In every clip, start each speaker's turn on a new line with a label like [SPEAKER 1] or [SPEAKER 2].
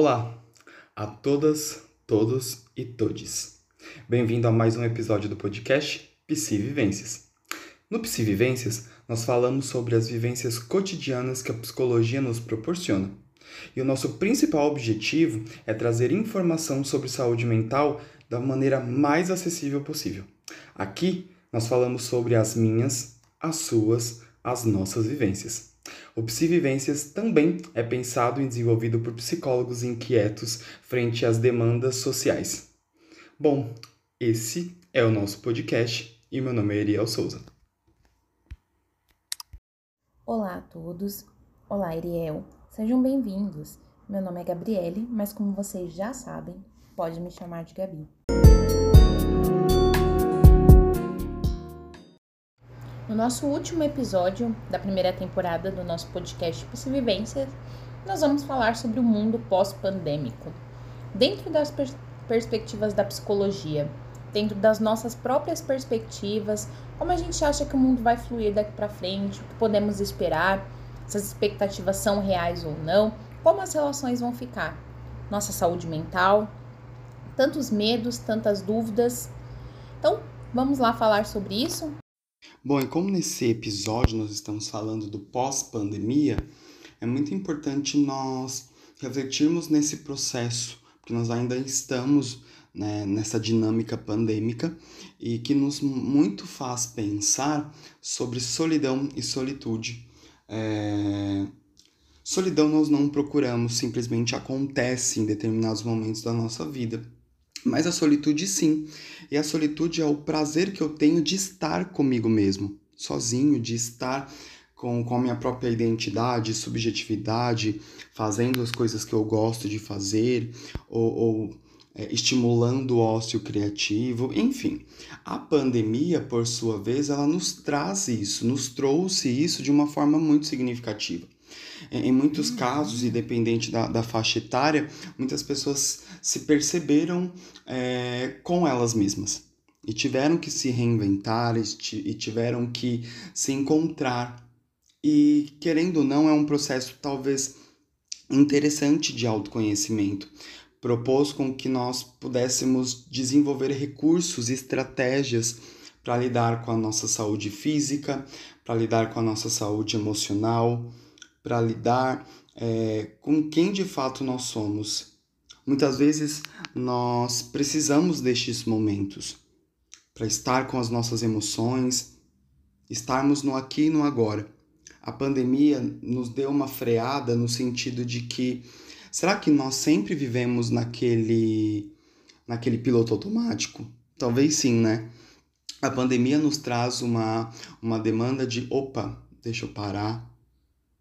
[SPEAKER 1] Olá a todas, todos e todes. Bem-vindo a mais um episódio do podcast Psi Vivências. No Psi Vivências, nós falamos sobre as vivências cotidianas que a psicologia nos proporciona. E o nosso principal objetivo é trazer informação sobre saúde mental da maneira mais acessível possível. Aqui nós falamos sobre as minhas, as suas, as nossas vivências. O Psivivências também é pensado e desenvolvido por psicólogos inquietos frente às demandas sociais. Bom, esse é o nosso podcast e meu nome é Ariel Souza.
[SPEAKER 2] Olá a todos, olá Ariel, sejam bem-vindos. Meu nome é Gabriele, mas como vocês já sabem, pode me chamar de Gabi. No nosso último episódio da primeira temporada do nosso podcast Vivências, nós vamos falar sobre o mundo pós-pandêmico. Dentro das pers perspectivas da psicologia, dentro das nossas próprias perspectivas, como a gente acha que o mundo vai fluir daqui para frente, o que podemos esperar, se as expectativas são reais ou não, como as relações vão ficar, nossa saúde mental, tantos medos, tantas dúvidas. Então, vamos lá falar sobre isso?
[SPEAKER 1] Bom, e como nesse episódio nós estamos falando do pós-pandemia, é muito importante nós refletirmos nesse processo, porque nós ainda estamos né, nessa dinâmica pandêmica e que nos muito faz pensar sobre solidão e solitude. É... Solidão nós não procuramos, simplesmente acontece em determinados momentos da nossa vida. Mas a solitude sim. E a solitude é o prazer que eu tenho de estar comigo mesmo, sozinho, de estar com, com a minha própria identidade, subjetividade, fazendo as coisas que eu gosto de fazer, ou, ou é, estimulando o ócio criativo, enfim. A pandemia, por sua vez, ela nos traz isso, nos trouxe isso de uma forma muito significativa. Em muitos casos, independente da, da faixa etária, muitas pessoas se perceberam é, com elas mesmas e tiveram que se reinventar e tiveram que se encontrar. E querendo ou não, é um processo talvez interessante de autoconhecimento. Propôs com que nós pudéssemos desenvolver recursos, estratégias para lidar com a nossa saúde física, para lidar com a nossa saúde emocional, para lidar é, com quem de fato nós somos. Muitas vezes nós precisamos destes momentos para estar com as nossas emoções, estarmos no aqui e no agora. A pandemia nos deu uma freada no sentido de que será que nós sempre vivemos naquele naquele piloto automático? Talvez sim, né? A pandemia nos traz uma uma demanda de opa, deixa eu parar,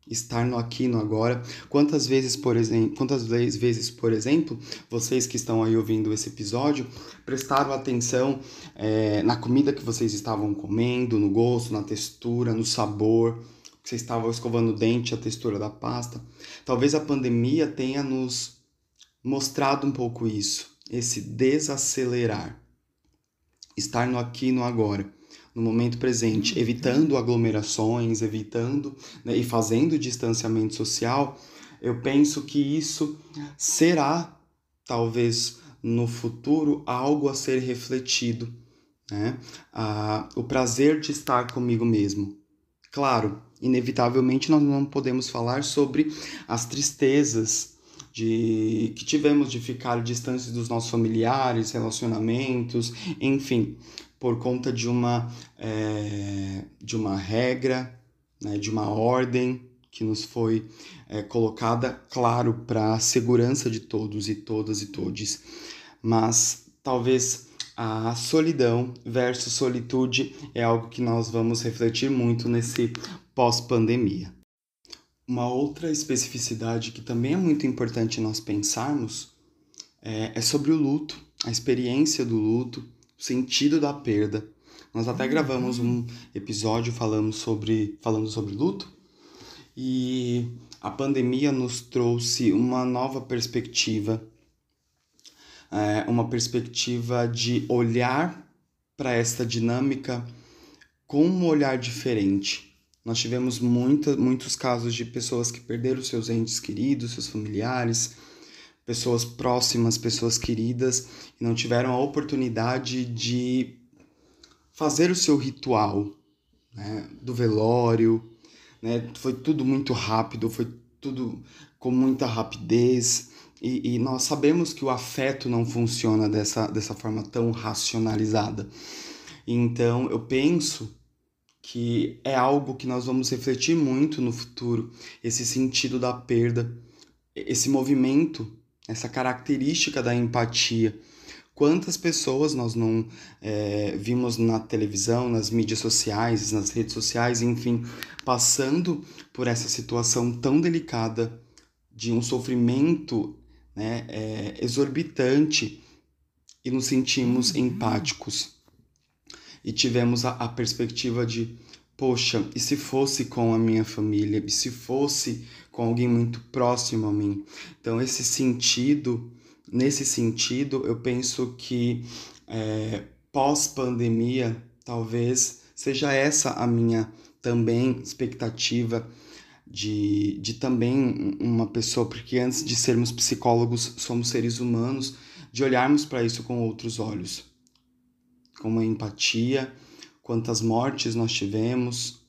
[SPEAKER 1] estar no aqui no agora. Quantas vezes, por exemplo, quantas vezes, por exemplo, vocês que estão aí ouvindo esse episódio prestaram atenção é, na comida que vocês estavam comendo, no gosto, na textura, no sabor, que vocês estavam escovando o dente, a textura da pasta. Talvez a pandemia tenha nos mostrado um pouco isso, esse desacelerar, estar no aqui no agora no momento presente, uhum. evitando aglomerações, evitando né, e fazendo distanciamento social, eu penso que isso será, talvez no futuro, algo a ser refletido. Né? Ah, o prazer de estar comigo mesmo. Claro, inevitavelmente nós não podemos falar sobre as tristezas de que tivemos de ficar distante dos nossos familiares, relacionamentos, enfim, por conta de uma, é, de uma regra, né, de uma ordem que nos foi é, colocada, claro, para a segurança de todos e todas e todes. Mas talvez a solidão versus solitude é algo que nós vamos refletir muito nesse pós-pandemia. Uma outra especificidade que também é muito importante nós pensarmos é, é sobre o luto, a experiência do luto, sentido da perda. Nós até gravamos um episódio falando sobre, falando sobre luto e a pandemia nos trouxe uma nova perspectiva, é, uma perspectiva de olhar para esta dinâmica com um olhar diferente. Nós tivemos muita, muitos casos de pessoas que perderam seus entes queridos, seus familiares, pessoas próximas, pessoas queridas, e não tiveram a oportunidade de fazer o seu ritual né, do velório. Né? Foi tudo muito rápido, foi tudo com muita rapidez. E, e, nós sabemos que o afeto não funciona dessa, dessa forma tão racionalizada. Então, eu penso que é algo que nós vamos refletir muito no futuro, esse sentido da perda, esse movimento, essa característica da empatia. Quantas pessoas nós não é, vimos na televisão, nas mídias sociais, nas redes sociais, enfim, passando por essa situação tão delicada de um sofrimento né, é, exorbitante e nos sentimos uhum. empáticos e tivemos a, a perspectiva de poxa, e se fosse com a minha família, e se fosse com alguém muito próximo a mim? Então, esse sentido, nesse sentido, eu penso que é, pós-pandemia, talvez seja essa a minha também expectativa de, de também uma pessoa, porque antes de sermos psicólogos, somos seres humanos, de olharmos para isso com outros olhos com uma empatia, quantas mortes nós tivemos.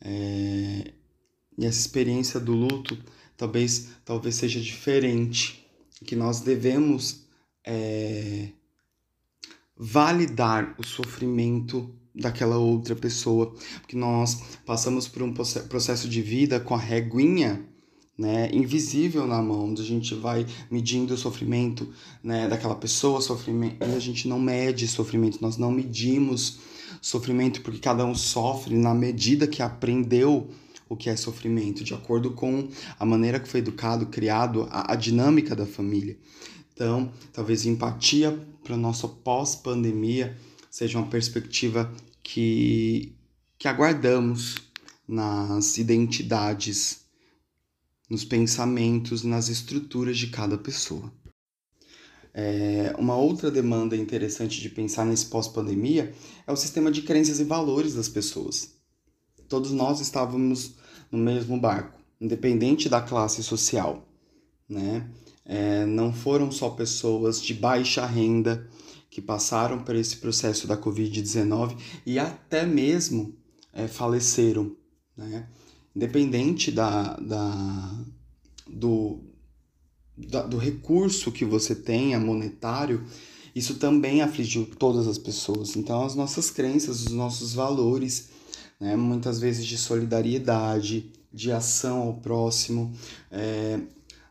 [SPEAKER 1] É, e essa experiência do luto talvez, talvez seja diferente, que nós devemos é, validar o sofrimento daquela outra pessoa, porque nós passamos por um processo de vida com a reguinha né, invisível na mão, onde a gente vai medindo o sofrimento né, daquela pessoa, sofrimento, e a gente não mede sofrimento, nós não medimos sofrimento, porque cada um sofre na medida que aprendeu o que é sofrimento, de acordo com a maneira que foi educado, criado, a, a dinâmica da família. Então, talvez empatia para nossa pós-pandemia seja uma perspectiva que, que aguardamos nas identidades nos pensamentos, nas estruturas de cada pessoa. É, uma outra demanda interessante de pensar nesse pós-pandemia é o sistema de crenças e valores das pessoas. Todos nós estávamos no mesmo barco, independente da classe social. Né? É, não foram só pessoas de baixa renda que passaram por esse processo da Covid-19 e até mesmo é, faleceram. Né? independente da, da, do, da, do recurso que você tenha monetário, isso também afligiu todas as pessoas. Então, as nossas crenças, os nossos valores, né, muitas vezes de solidariedade, de ação ao próximo. É,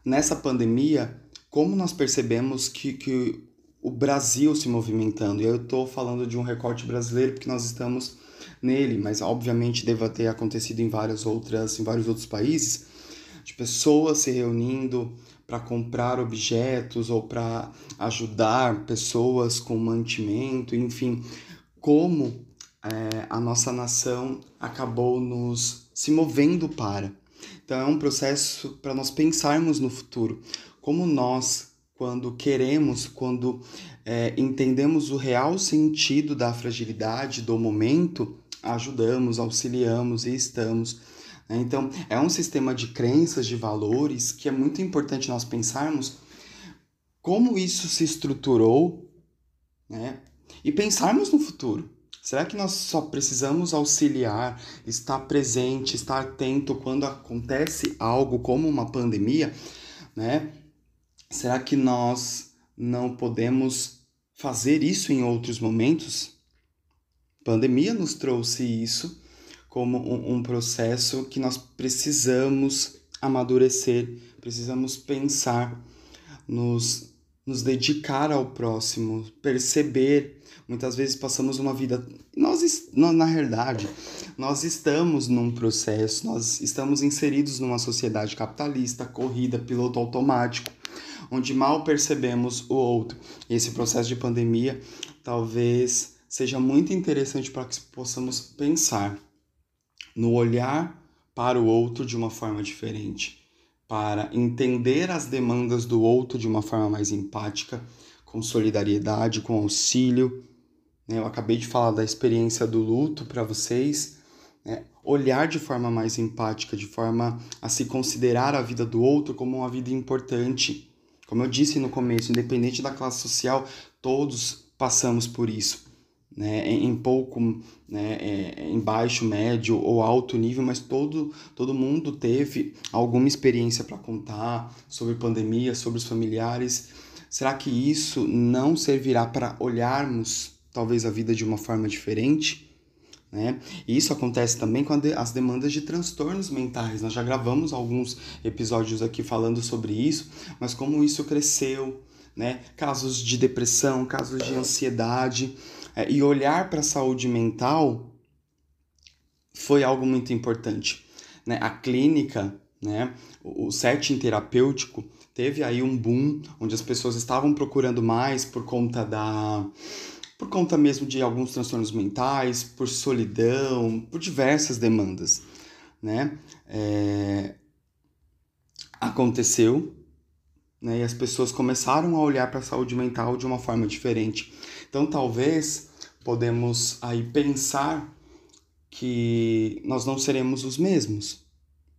[SPEAKER 1] nessa pandemia, como nós percebemos que, que o Brasil se movimentando, e eu estou falando de um recorte brasileiro porque nós estamos nele, mas obviamente deva ter acontecido em várias outras, em vários outros países, de pessoas se reunindo para comprar objetos ou para ajudar pessoas com mantimento, enfim, como é, a nossa nação acabou nos se movendo para. Então é um processo para nós pensarmos no futuro, como nós quando queremos, quando é, entendemos o real sentido da fragilidade do momento, ajudamos, auxiliamos e estamos. Né? Então, é um sistema de crenças, de valores, que é muito importante nós pensarmos como isso se estruturou né? e pensarmos no futuro. Será que nós só precisamos auxiliar, estar presente, estar atento quando acontece algo como uma pandemia? Né? Será que nós não podemos fazer isso em outros momentos? pandemia nos trouxe isso como um, um processo que nós precisamos amadurecer, precisamos pensar, nos, nos dedicar ao próximo, perceber. Muitas vezes passamos uma vida. Nós, na realidade, nós estamos num processo, nós estamos inseridos numa sociedade capitalista, corrida, piloto automático, onde mal percebemos o outro. E esse processo de pandemia talvez seja muito interessante para que possamos pensar no olhar para o outro de uma forma diferente, para entender as demandas do outro de uma forma mais empática, com solidariedade, com auxílio. Né? Eu acabei de falar da experiência do luto para vocês. Né? Olhar de forma mais empática, de forma a se considerar a vida do outro como uma vida importante, Como eu disse no começo, independente da classe social, todos passamos por isso. Né, em pouco, né, é, em baixo, médio ou alto nível, mas todo, todo mundo teve alguma experiência para contar sobre pandemia, sobre os familiares. Será que isso não servirá para olharmos talvez a vida de uma forma diferente? Né? E isso acontece também com as demandas de transtornos mentais. Nós já gravamos alguns episódios aqui falando sobre isso, mas como isso cresceu, né? Casos de depressão, casos de ansiedade. É, e olhar para a saúde mental foi algo muito importante. Né? A clínica, né? o setting terapêutico, teve aí um boom onde as pessoas estavam procurando mais por conta da por conta mesmo de alguns transtornos mentais, por solidão, por diversas demandas, né? É... Aconteceu, né? E as pessoas começaram a olhar para a saúde mental de uma forma diferente. Então, talvez podemos aí pensar que nós não seremos os mesmos,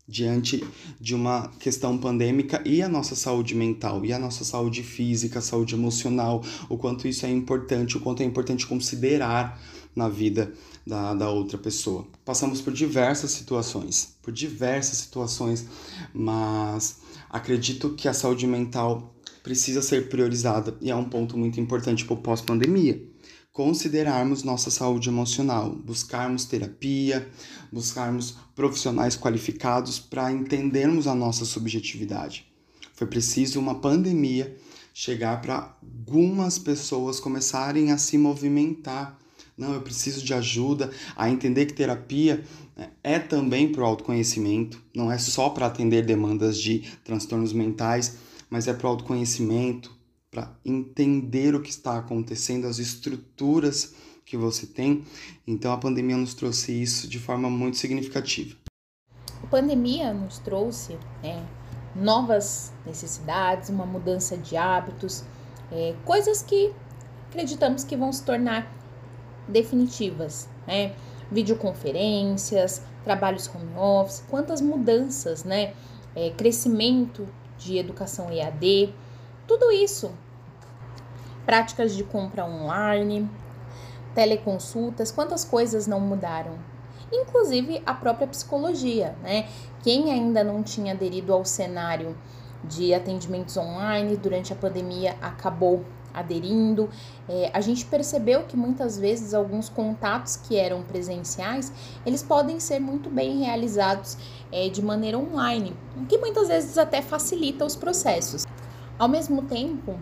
[SPEAKER 1] diante de uma questão pandêmica e a nossa saúde mental, e a nossa saúde física, saúde emocional, o quanto isso é importante, o quanto é importante considerar na vida da, da outra pessoa. Passamos por diversas situações, por diversas situações, mas acredito que a saúde mental precisa ser priorizada e é um ponto muito importante para o pós-pandemia considerarmos nossa saúde emocional, buscarmos terapia, buscarmos profissionais qualificados para entendermos a nossa subjetividade. Foi preciso uma pandemia chegar para algumas pessoas começarem a se movimentar. Não, eu preciso de ajuda, a entender que terapia né, é também para o autoconhecimento, não é só para atender demandas de transtornos mentais, mas é para o autoconhecimento, para entender o que está acontecendo, as estruturas que você tem. Então a pandemia nos trouxe isso de forma muito significativa.
[SPEAKER 2] A pandemia nos trouxe né, novas necessidades, uma mudança de hábitos, é, coisas que acreditamos que vão se tornar definitivas, né? Videoconferências, trabalhos home office, quantas mudanças, né? É, crescimento de educação EAD, tudo isso práticas de compra online, teleconsultas, quantas coisas não mudaram? Inclusive a própria psicologia, né? Quem ainda não tinha aderido ao cenário de atendimentos online durante a pandemia acabou aderindo. É, a gente percebeu que muitas vezes alguns contatos que eram presenciais, eles podem ser muito bem realizados é, de maneira online, o que muitas vezes até facilita os processos. Ao mesmo tempo,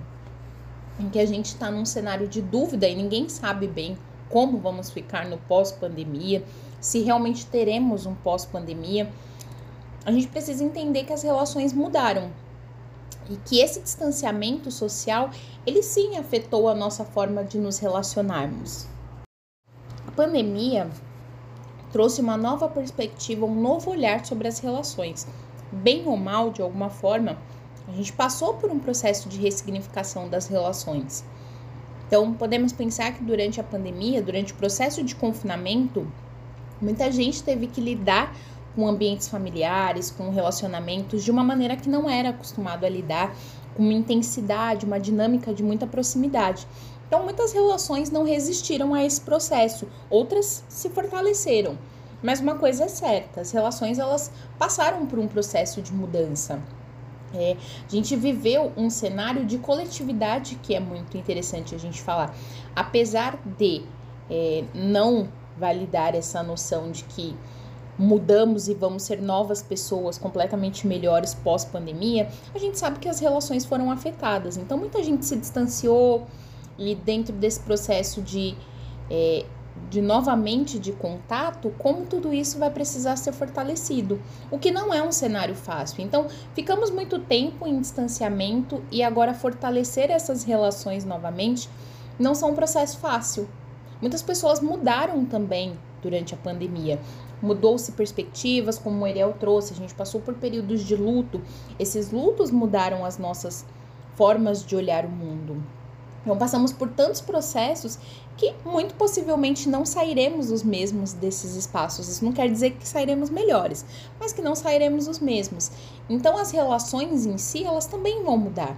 [SPEAKER 2] em que a gente está num cenário de dúvida e ninguém sabe bem como vamos ficar no pós-pandemia, se realmente teremos um pós-pandemia, a gente precisa entender que as relações mudaram e que esse distanciamento social, ele sim afetou a nossa forma de nos relacionarmos. A pandemia trouxe uma nova perspectiva, um novo olhar sobre as relações. Bem ou mal, de alguma forma, a gente passou por um processo de ressignificação das relações. Então, podemos pensar que durante a pandemia, durante o processo de confinamento, muita gente teve que lidar com ambientes familiares, com relacionamentos de uma maneira que não era acostumado a lidar, com uma intensidade, uma dinâmica de muita proximidade. Então, muitas relações não resistiram a esse processo, outras se fortaleceram. Mas uma coisa é certa, as relações elas passaram por um processo de mudança. É, a gente viveu um cenário de coletividade que é muito interessante a gente falar. Apesar de é, não validar essa noção de que mudamos e vamos ser novas pessoas completamente melhores pós-pandemia, a gente sabe que as relações foram afetadas. Então, muita gente se distanciou e, dentro desse processo de é, de novamente de contato, como tudo isso vai precisar ser fortalecido, o que não é um cenário fácil. Então, ficamos muito tempo em distanciamento e agora fortalecer essas relações novamente não são um processo fácil. Muitas pessoas mudaram também durante a pandemia. Mudou-se perspectivas, como o Ariel trouxe, a gente passou por períodos de luto. Esses lutos mudaram as nossas formas de olhar o mundo. Então, passamos por tantos processos que muito possivelmente não sairemos os mesmos desses espaços. Isso não quer dizer que sairemos melhores, mas que não sairemos os mesmos. Então, as relações em si, elas também vão mudar.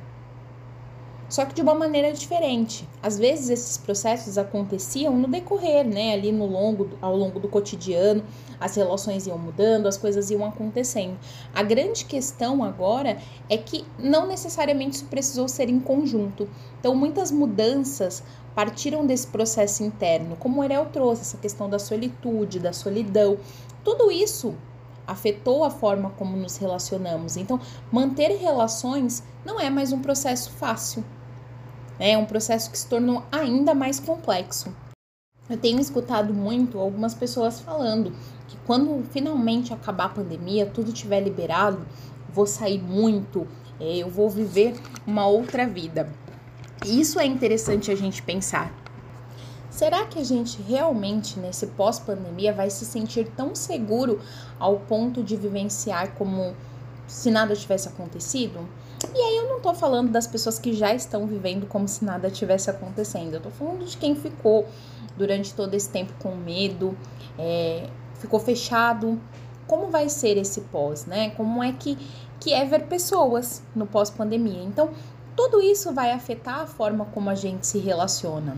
[SPEAKER 2] Só que de uma maneira diferente. Às vezes esses processos aconteciam no decorrer, né, ali no longo, ao longo do cotidiano, as relações iam mudando, as coisas iam acontecendo. A grande questão agora é que não necessariamente isso precisou ser em conjunto. Então, muitas mudanças partiram desse processo interno, como o Ariel trouxe, essa questão da solitude, da solidão. Tudo isso afetou a forma como nos relacionamos. Então, manter relações não é mais um processo fácil. Né? É um processo que se tornou ainda mais complexo. Eu tenho escutado muito algumas pessoas falando que quando finalmente acabar a pandemia, tudo estiver liberado, vou sair muito, é, eu vou viver uma outra vida. Isso é interessante a gente pensar. Será que a gente realmente, nesse pós-pandemia, vai se sentir tão seguro ao ponto de vivenciar como se nada tivesse acontecido? E aí eu não tô falando das pessoas que já estão vivendo como se nada tivesse acontecendo. Eu tô falando de quem ficou durante todo esse tempo com medo, é, ficou fechado. Como vai ser esse pós, né? Como é que, que é ver pessoas no pós-pandemia? Então, tudo isso vai afetar a forma como a gente se relaciona.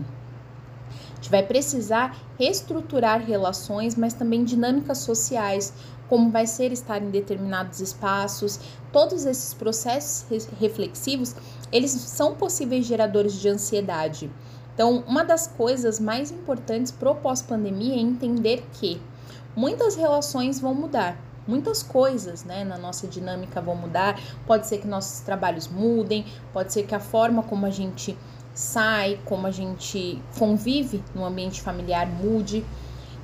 [SPEAKER 2] A gente vai precisar reestruturar relações, mas também dinâmicas sociais, como vai ser estar em determinados espaços. Todos esses processos reflexivos, eles são possíveis geradores de ansiedade. Então, uma das coisas mais importantes pro pós-pandemia é entender que muitas relações vão mudar, muitas coisas né, na nossa dinâmica vão mudar. Pode ser que nossos trabalhos mudem, pode ser que a forma como a gente sai, como a gente convive no ambiente familiar mude.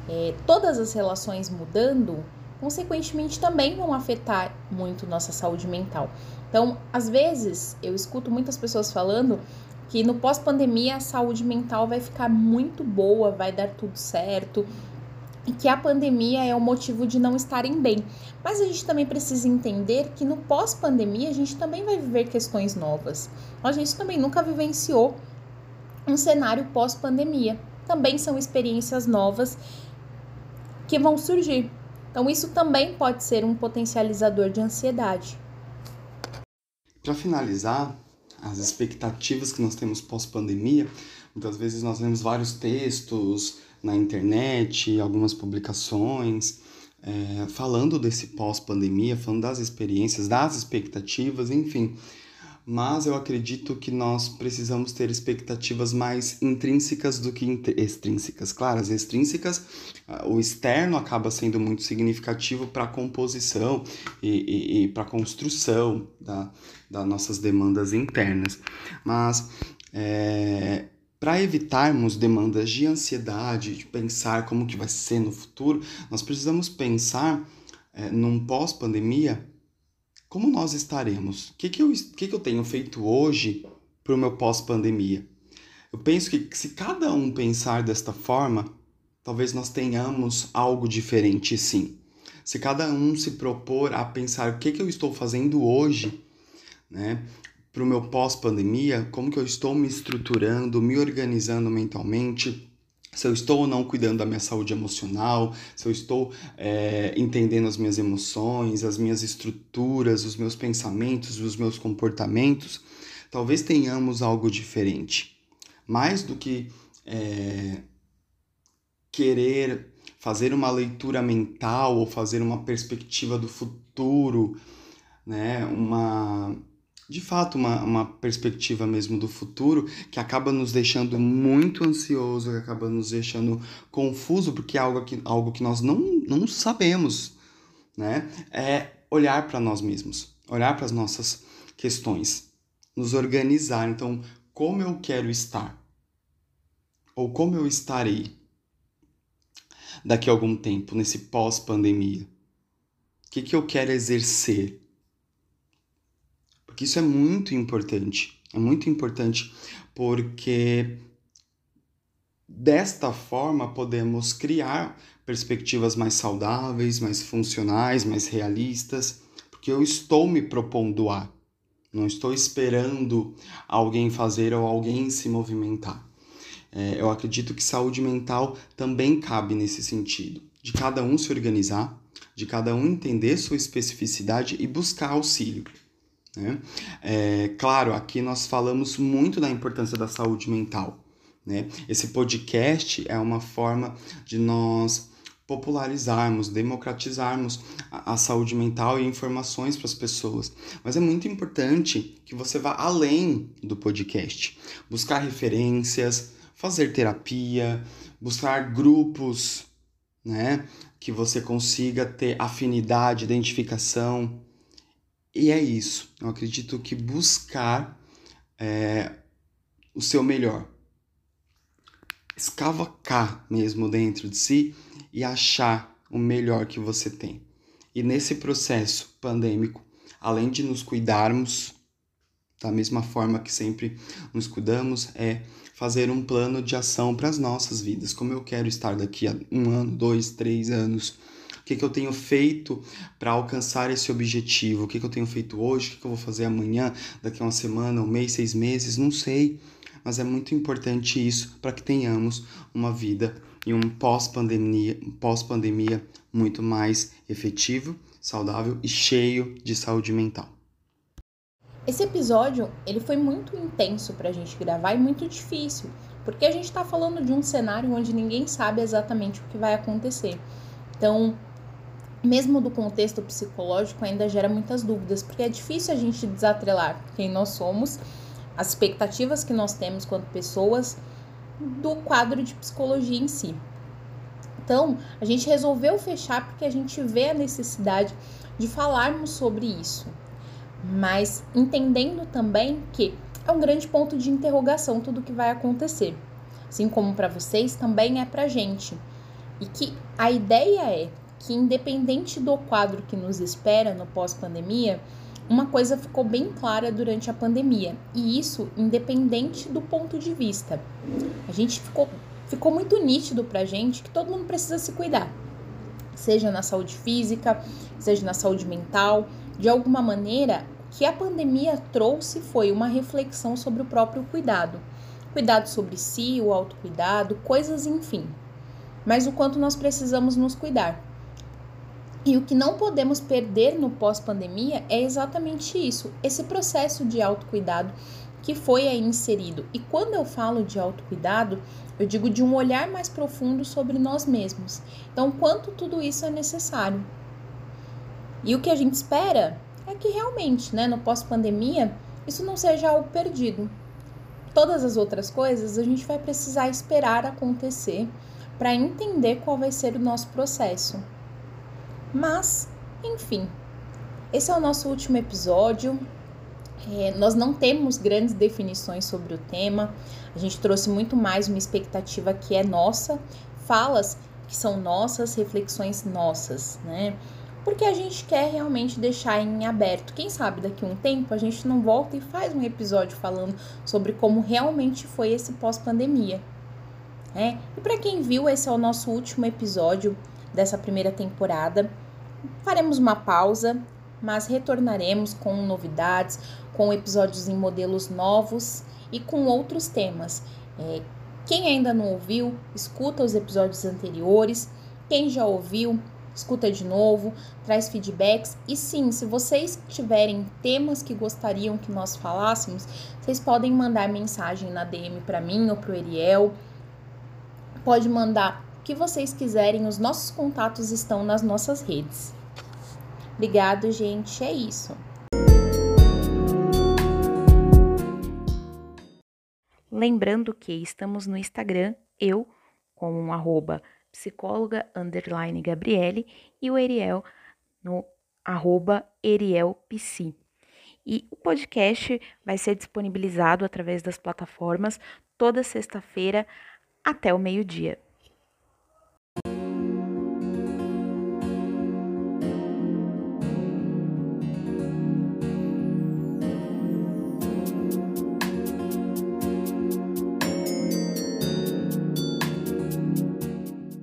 [SPEAKER 2] É, todas as relações mudando, consequentemente também vão afetar muito nossa saúde mental. Então, às vezes, eu escuto muitas pessoas falando que no pós-pandemia a saúde mental vai ficar muito boa, vai dar tudo certo, e que a pandemia é o motivo de não estarem bem. Mas a gente também precisa entender que no pós-pandemia a gente também vai viver questões novas. A gente também nunca vivenciou um cenário pós-pandemia. Também são experiências novas que vão surgir. Então, isso também pode ser um potencializador de ansiedade.
[SPEAKER 1] Para finalizar, as expectativas que nós temos pós-pandemia, muitas vezes nós vemos vários textos, na internet, algumas publicações, é, falando desse pós-pandemia, falando das experiências, das expectativas, enfim. Mas eu acredito que nós precisamos ter expectativas mais intrínsecas do que extrínsecas. Claro, as extrínsecas, o externo acaba sendo muito significativo para a composição e, e, e para a construção da, das nossas demandas internas. Mas é, para evitarmos demandas de ansiedade, de pensar como que vai ser no futuro, nós precisamos pensar é, num pós-pandemia como nós estaremos. O que, que, eu, que, que eu tenho feito hoje para o meu pós-pandemia? Eu penso que se cada um pensar desta forma, talvez nós tenhamos algo diferente sim. Se cada um se propor a pensar o que, que eu estou fazendo hoje, né? para o meu pós-pandemia, como que eu estou me estruturando, me organizando mentalmente, se eu estou ou não cuidando da minha saúde emocional, se eu estou é, entendendo as minhas emoções, as minhas estruturas, os meus pensamentos, os meus comportamentos, talvez tenhamos algo diferente. Mais do que é, querer fazer uma leitura mental ou fazer uma perspectiva do futuro, né? uma de fato uma, uma perspectiva mesmo do futuro que acaba nos deixando muito ansioso, que acaba nos deixando confuso, porque é algo que, algo que nós não, não sabemos, né? É olhar para nós mesmos, olhar para as nossas questões, nos organizar. Então, como eu quero estar? Ou como eu estarei daqui a algum tempo, nesse pós-pandemia? O que, que eu quero exercer? Porque isso é muito importante. É muito importante porque desta forma podemos criar perspectivas mais saudáveis, mais funcionais, mais realistas, porque eu estou me propondo a, não estou esperando alguém fazer ou alguém se movimentar. É, eu acredito que saúde mental também cabe nesse sentido, de cada um se organizar, de cada um entender sua especificidade e buscar auxílio Né? É, claro, aqui nós falamos muito da importância da saúde mental. Né? Esse podcast é uma forma de nós popularizarmos, democratizarmos a, a saúde mental e informações para as pessoas. Mas é muito importante que você vá além do podcast, buscar referências, fazer terapia, buscar grupos, né, que você consiga ter afinidade, identificação. E é isso. Eu acredito que buscar é, o seu melhor, escavacar mesmo dentro de si e achar o melhor que você tem. E nesse processo pandêmico, além de nos cuidarmos da mesma forma que sempre nos cuidamos, é fazer um plano de ação para as nossas vidas. Como eu quero estar daqui a um ano, dois, três anos. O que, que eu tenho feito para alcançar esse objetivo? O que, que eu tenho feito hoje? O que, que eu vou fazer amanhã, daqui a uma semana, um mês, seis meses? Não sei. Mas é muito importante isso para que tenhamos uma vida e um pós-pandemia pós -pandemia muito mais efetivo, saudável e cheio de saúde mental.
[SPEAKER 2] Esse episódio ele foi muito intenso para a gente gravar e muito difícil, porque a gente está falando de um cenário onde ninguém sabe exatamente o que vai acontecer. Então, mesmo do contexto psicológico, ainda gera muitas dúvidas, porque é difícil a gente desatrelar quem nós somos, as expectativas que nós temos quanto pessoas do quadro de psicologia em si. Então, a gente resolveu fechar porque a gente vê a necessidade de falarmos sobre isso, mas entendendo também que é um grande ponto de interrogação tudo o que vai acontecer. Assim como para vocês, também é para gente. E que a ideia é que, independente do quadro que nos espera no pós-pandemia, uma coisa ficou bem clara durante a pandemia, e isso independente do ponto de vista. A gente ficou, ficou muito nítido pra gente que todo mundo precisa se cuidar, seja na saúde física, seja na saúde mental. De alguma maneira, o que a pandemia trouxe foi uma reflexão sobre o próprio cuidado. Cuidado sobre si, o autocuidado, coisas enfim. Mas o quanto nós precisamos nos cuidar. E o que não podemos perder no pós-pandemia é exatamente isso, esse processo de autocuidado que foi aí inserido. E quando eu falo de autocuidado, eu digo de um olhar mais profundo sobre nós mesmos. Então, quanto tudo isso é necessário. E o que a gente espera é que realmente, né, no pós-pandemia, isso não seja algo perdido. Todas as outras coisas a gente vai precisar esperar acontecer para entender qual vai ser o nosso processo. Mas, enfim, esse é o nosso último episódio. É, nós não temos grandes definições sobre o tema, a gente trouxe muito mais uma expectativa que é nossa, falas que são nossas, reflexões nossas, né? Porque a gente quer realmente deixar em aberto. Quem sabe daqui a um tempo a gente não volta e faz um episódio falando sobre como realmente foi esse pós-pandemia. Né? E para quem viu, esse é o nosso último episódio dessa primeira temporada. Faremos uma pausa, mas retornaremos com novidades, com episódios em modelos novos e com outros temas. É, quem ainda não ouviu, escuta os episódios anteriores. Quem já ouviu, escuta de novo, traz feedbacks. E sim, se vocês tiverem temas que gostariam que nós falássemos, vocês podem mandar mensagem na DM para mim ou para o Eriel. Pode mandar que vocês quiserem, os nossos contatos estão nas nossas redes. Obrigado, gente. É isso. Lembrando que estamos no Instagram, eu com um arroba psicóloga underline Gabriele e o Eriel no arroba erielpsi. E o podcast vai ser disponibilizado através das plataformas toda sexta-feira até o meio-dia.